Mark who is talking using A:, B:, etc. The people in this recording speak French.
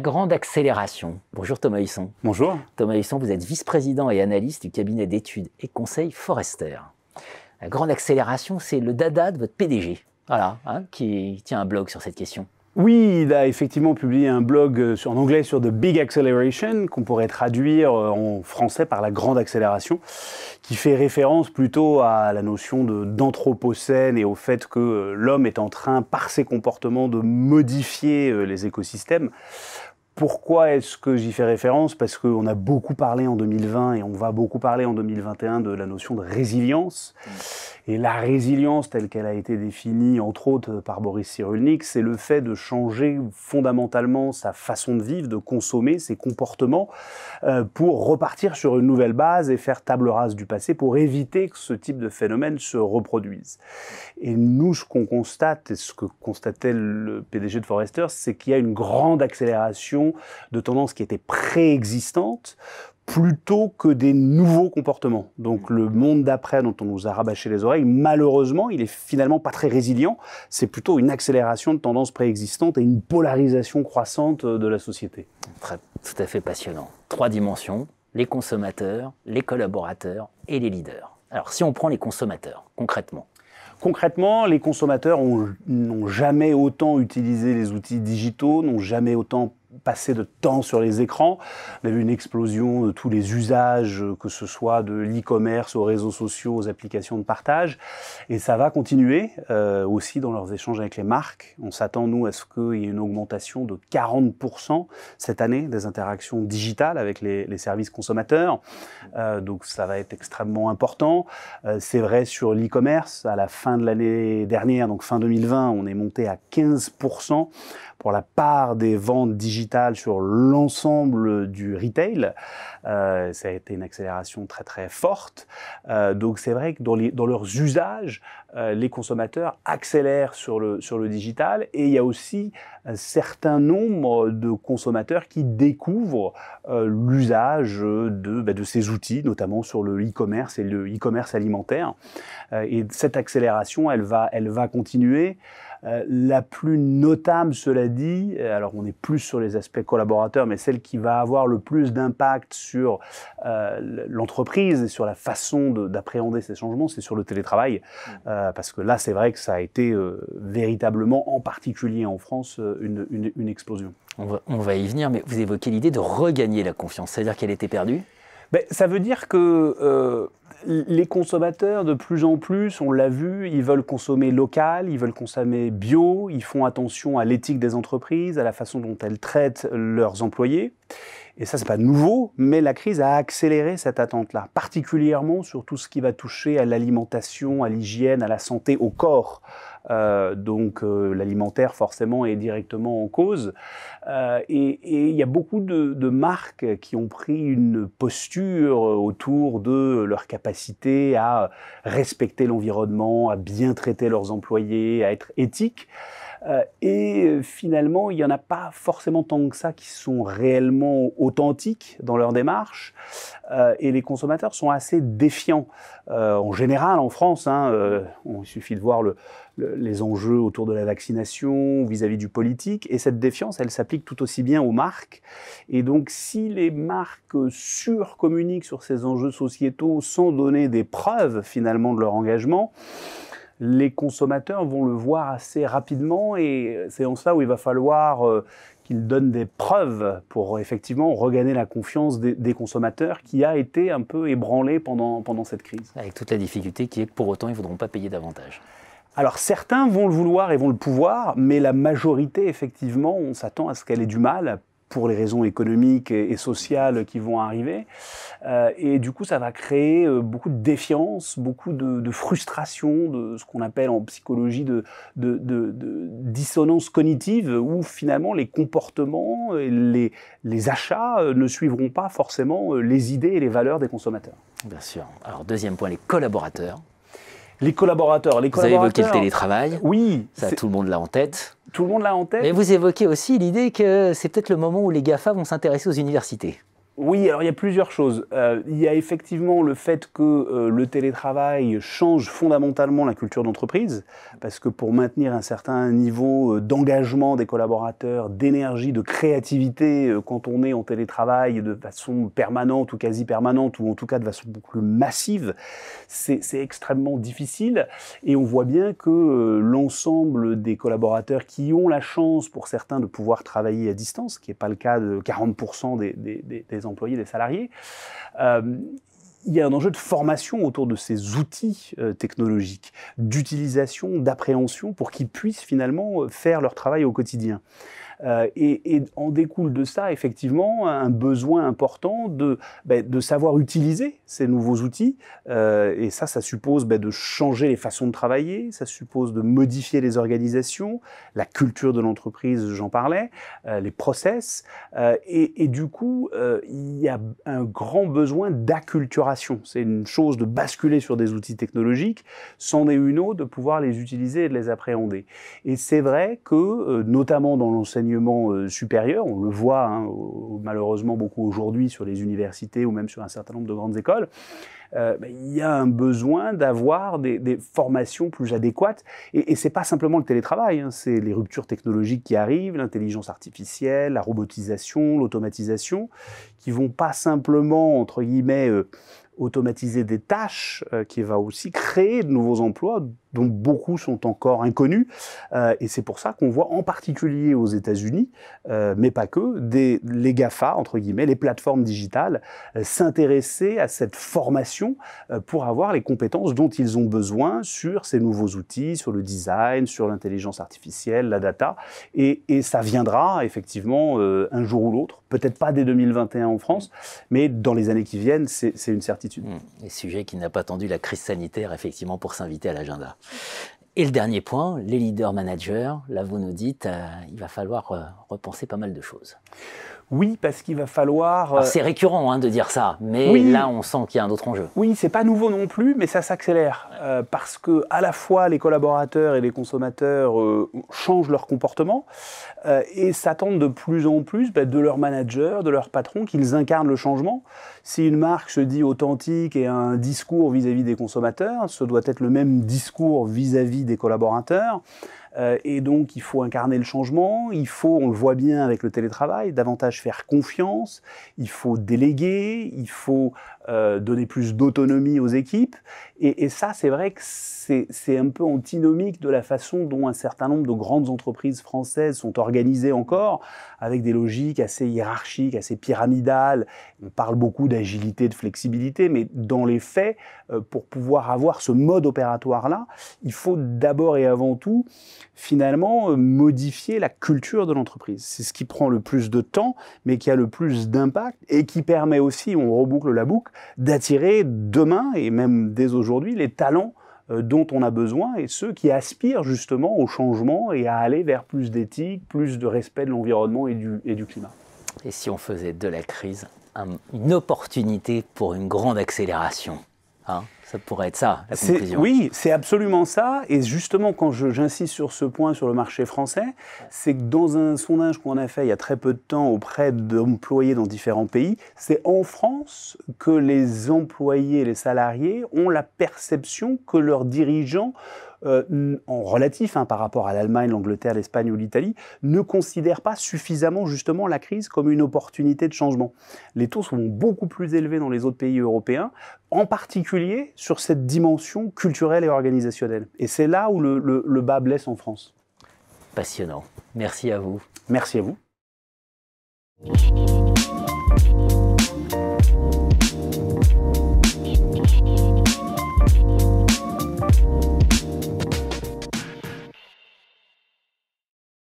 A: grande accélération. Bonjour Thomas Husson.
B: Bonjour.
A: Thomas Husson, vous êtes vice-président et analyste du cabinet d'études et conseils Forester. La grande accélération, c'est le dada de votre PDG, voilà, hein, qui tient un blog sur cette question.
B: Oui, il a effectivement publié un blog euh, en anglais sur The Big Acceleration, qu'on pourrait traduire euh, en français par la grande accélération, qui fait référence plutôt à la notion d'anthropocène et au fait que euh, l'homme est en train, par ses comportements, de modifier les écosystèmes. Pourquoi est-ce que j'y fais référence? Parce qu'on a beaucoup parlé en 2020 et on va beaucoup parler en 2021 de la notion de résilience. Et la résilience telle qu'elle a été définie, entre autres par Boris Cyrulnik, c'est le fait de changer fondamentalement sa façon de vivre, de consommer, ses comportements, euh, pour repartir sur une nouvelle base et faire table rase du passé pour éviter que ce type de phénomène se reproduise. Et nous, ce qu'on constate, et ce que constatait le PDG de Forrester, c'est qu'il y a une grande accélération de tendances qui étaient préexistantes plutôt que des nouveaux comportements. Donc le monde d'après dont on nous a rabâché les oreilles, malheureusement, il est finalement pas très résilient. C'est plutôt une accélération de tendances préexistantes et une polarisation croissante de la société.
A: tout à fait passionnant. Trois dimensions, les consommateurs, les collaborateurs et les leaders. Alors si on prend les consommateurs, concrètement,
B: Concrètement, les consommateurs n'ont jamais autant utilisé les outils digitaux, n'ont jamais autant passer de temps sur les écrans. On a vu une explosion de tous les usages, que ce soit de l'e-commerce aux réseaux sociaux, aux applications de partage. Et ça va continuer euh, aussi dans leurs échanges avec les marques. On s'attend, nous, à ce qu'il y ait une augmentation de 40% cette année des interactions digitales avec les, services consommateurs. Euh, donc ça va être extrêmement important. Euh, c'est vrai sur l'e-commerce. À la fin de l'année dernière, donc fin 2020, on est monté à 15% pour la part des ventes digitales sur l'ensemble du retail. Euh, ça a été une accélération très très forte. Euh, donc c'est vrai que dans, leurs usages, euh, les consommateurs accélèrent sur le, sur le digital et il y a aussi un certain nombre de consommateurs qui découvrent l'usage de, bah, de ces outils, notamment sur le e-commerce et le e-commerce alimentaire. Et cette accélération, elle va, elle va continuer. Euh, la plus notable, cela dit, euh, alors on est plus sur les aspects collaborateurs, mais celle qui va avoir le plus d'impact sur euh, l'entreprise et sur la façon d'appréhender ces changements, c'est sur le télétravail. Mmh. parce que là, c'est vrai que ça a été véritablement, en particulier en France, une, une, explosion.
A: On va, on va y venir, mais vous évoquez l'idée de regagner la confiance, c'est-à-dire qu'elle était perdue?
B: Ben, Ça veut dire que les consommateurs, de plus en plus, on l'a vu, ils veulent consommer local, ils veulent consommer bio, ils font attention à l'éthique des entreprises, à la façon dont elles traitent leurs employés. Et ça, c'est pas nouveau, mais la crise a accéléré cette attente-là, particulièrement sur tout ce qui va toucher à l'alimentation, à l'hygiène, à la santé, au corps. Euh, donc euh, l'alimentaire forcément est directement en cause. Euh, et il y a beaucoup de, de, marques qui ont pris une posture autour de leur capacité à respecter l'environnement, à bien traiter leurs employés, à être éthiques. Euh, et euh, finalement, il n'y en a pas forcément tant que ça qui sont réellement authentiques dans leur démarche. Euh, et les consommateurs sont assez défiants. en général, en France, hein, il suffit de voir le, les enjeux autour de la vaccination vis-à-vis du politique. Et cette défiance, elle s'applique tout aussi bien aux marques. Et donc, si les marques surcommuniquent sur ces enjeux sociétaux sans donner des preuves finalement de leur engagement, les consommateurs vont le voir assez rapidement et c'est en cela où il va falloir euh, qu'ils donnent des preuves pour effectivement regagner la confiance des, consommateurs qui a été un peu ébranlée pendant, pendant cette crise.
A: Avec toute la difficulté qui est que pour autant ils ne voudront pas payer davantage.
B: Alors certains vont le vouloir et vont le pouvoir, mais la majorité, effectivement, on s'attend à ce qu'elle ait du mal pour les raisons économiques et, sociales qui vont arriver. Euh, et du coup, ça va créer euh, beaucoup de défiance, beaucoup de, frustration, de ce qu'on appelle en psychologie de, dissonance cognitive, où finalement les comportements, les, les achats euh, ne suivront pas forcément les idées et les valeurs des consommateurs.
A: Bien sûr. Alors deuxième point, les collaborateurs.
B: Les collaborateurs, les
A: Vous avez évoqué le télétravail.
B: Oui.
A: Ça, tout le monde l'a en tête.
B: Tout le monde l'a en tête.
A: Mais vous évoquez aussi l'idée que c'est peut-être le moment où les GAFA vont s'intéresser aux universités.
B: Oui, alors il y a plusieurs choses. Euh, il y a effectivement le fait que euh, le télétravail change fondamentalement la culture d'entreprise, parce que pour maintenir un certain niveau euh, d'engagement des collaborateurs, d'énergie, de créativité, quand on est en télétravail de façon permanente ou quasi permanente, ou en tout cas de façon beaucoup plus massive, c'est extrêmement difficile. Et on voit bien que l'ensemble des collaborateurs qui ont la chance, pour certains, de pouvoir travailler à distance, ce qui n'est pas le cas de 40% des, des, des employés, des salariés. Euh, il y a un enjeu de formation autour de ces outils euh, technologiques, d'utilisation, d'appréhension pour qu'ils puissent finalement faire leur travail au quotidien. Euh, et, en découle de ça, effectivement, un besoin important de, ben, de savoir utiliser ces nouveaux outils. Euh, et ça, ça suppose ben, de changer les façons de travailler, ça suppose de modifier les organisations, la culture de l'entreprise, j'en parlais, euh, les process. Et, et, du coup, il y a un grand besoin d'acculturation. C'est une chose de basculer sur des outils technologiques, c'en est une autre de pouvoir les utiliser et de les appréhender. Et c'est vrai que, notamment dans l'enseignement, euh, supérieur. On le voit hein, malheureusement beaucoup aujourd'hui sur les universités ou même sur un certain nombre de grandes écoles. Euh, ben, il y a un besoin d'avoir des, formations plus adéquates. Et, et c'est pas simplement le télétravail, hein, c'est les ruptures technologiques qui arrivent, l'intelligence artificielle, la robotisation, l'automatisation, qui vont pas simplement, entre guillemets, euh, automatiser des tâches, qui va aussi créer de nouveaux emplois, dont beaucoup sont encore inconnus. Euh, et c'est pour ça qu'on voit en particulier aux États-Unis, euh, mais pas que, les GAFA, entre guillemets, les plateformes digitales, euh, s'intéresser à cette formation euh, pour avoir les compétences dont ils ont besoin sur ces nouveaux outils, sur le design, sur l'intelligence artificielle, la data. Et, ça viendra effectivement euh, un jour ou l'autre, peut-être pas dès 2021 en France, mais dans les années qui viennent, c'est une certitude.
A: Mmh. Et sujet qui n'a pas attendu la crise sanitaire, effectivement, pour s'inviter à l'agenda. Et le dernier point, les leaders managers, là vous nous dites, euh, il va falloir euh, repenser pas mal de choses.
B: Oui, parce qu'il va falloir.
A: Euh, c'est récurrent hein, de dire ça, mais là on sent qu'il y a un autre enjeu.
B: Oui, c'est pas nouveau non plus, mais ça s'accélère euh, parce que à la fois les collaborateurs et les consommateurs euh, changent leur comportement et s'attendent de plus en plus bah, de leurs managers, de leurs patrons qu'ils incarnent le changement. Si une marque se dit authentique et a un discours vis-à-vis des consommateurs, ce doit être le même discours vis à -vis des collaborateurs. Euh, et donc, il faut incarner le changement. Il faut, on le voit bien avec le télétravail, davantage faire confiance. Il faut déléguer. Il faut euh, donner plus d'autonomie aux équipes. Et, ça, c'est vrai que c'est un peu antinomique de la façon dont un certain nombre de grandes entreprises françaises sont organisées encore, avec des logiques assez hiérarchiques, assez pyramidales. On parle beaucoup d'agilité, de flexibilité, mais dans les faits, euh, pour pouvoir avoir ce mode opératoire-là, il faut d'abord et avant tout, finalement, euh, modifier la culture de l'entreprise. C'est ce qui prend le plus de temps, mais qui a le plus d'impact et qui permet aussi, on reboucle la boucle, d'attirer demain et même dès aujourd'hui les talents euh, dont on a besoin et ceux qui aspirent justement au changement et à aller vers plus d'éthique, plus de respect de l'environnement et du, et du climat.
A: Et si on faisait de la crise une opportunité pour une grande accélération? Hein ça pourrait être ça, la conclusion.
B: Oui, c'est absolument ça. Et justement, quand j'insiste sur ce point sur le marché français, c'est que dans un sondage qu'on a fait il y a très peu de temps auprès d'employés dans différents pays, c'est en France que les employés, les salariés ont la perception que leurs dirigeants euh, en relatif hein, par rapport à l'Allemagne, l'Angleterre, l'Espagne ou l'Italie, ne considèrent pas suffisamment justement la crise comme une opportunité de changement. Les taux sont beaucoup plus élevés dans les autres pays européens, en particulier sur cette dimension culturelle et organisationnelle. Et c'est là où le, le, le bas blesse en France.
A: Passionnant. Merci à vous.
B: Merci à vous.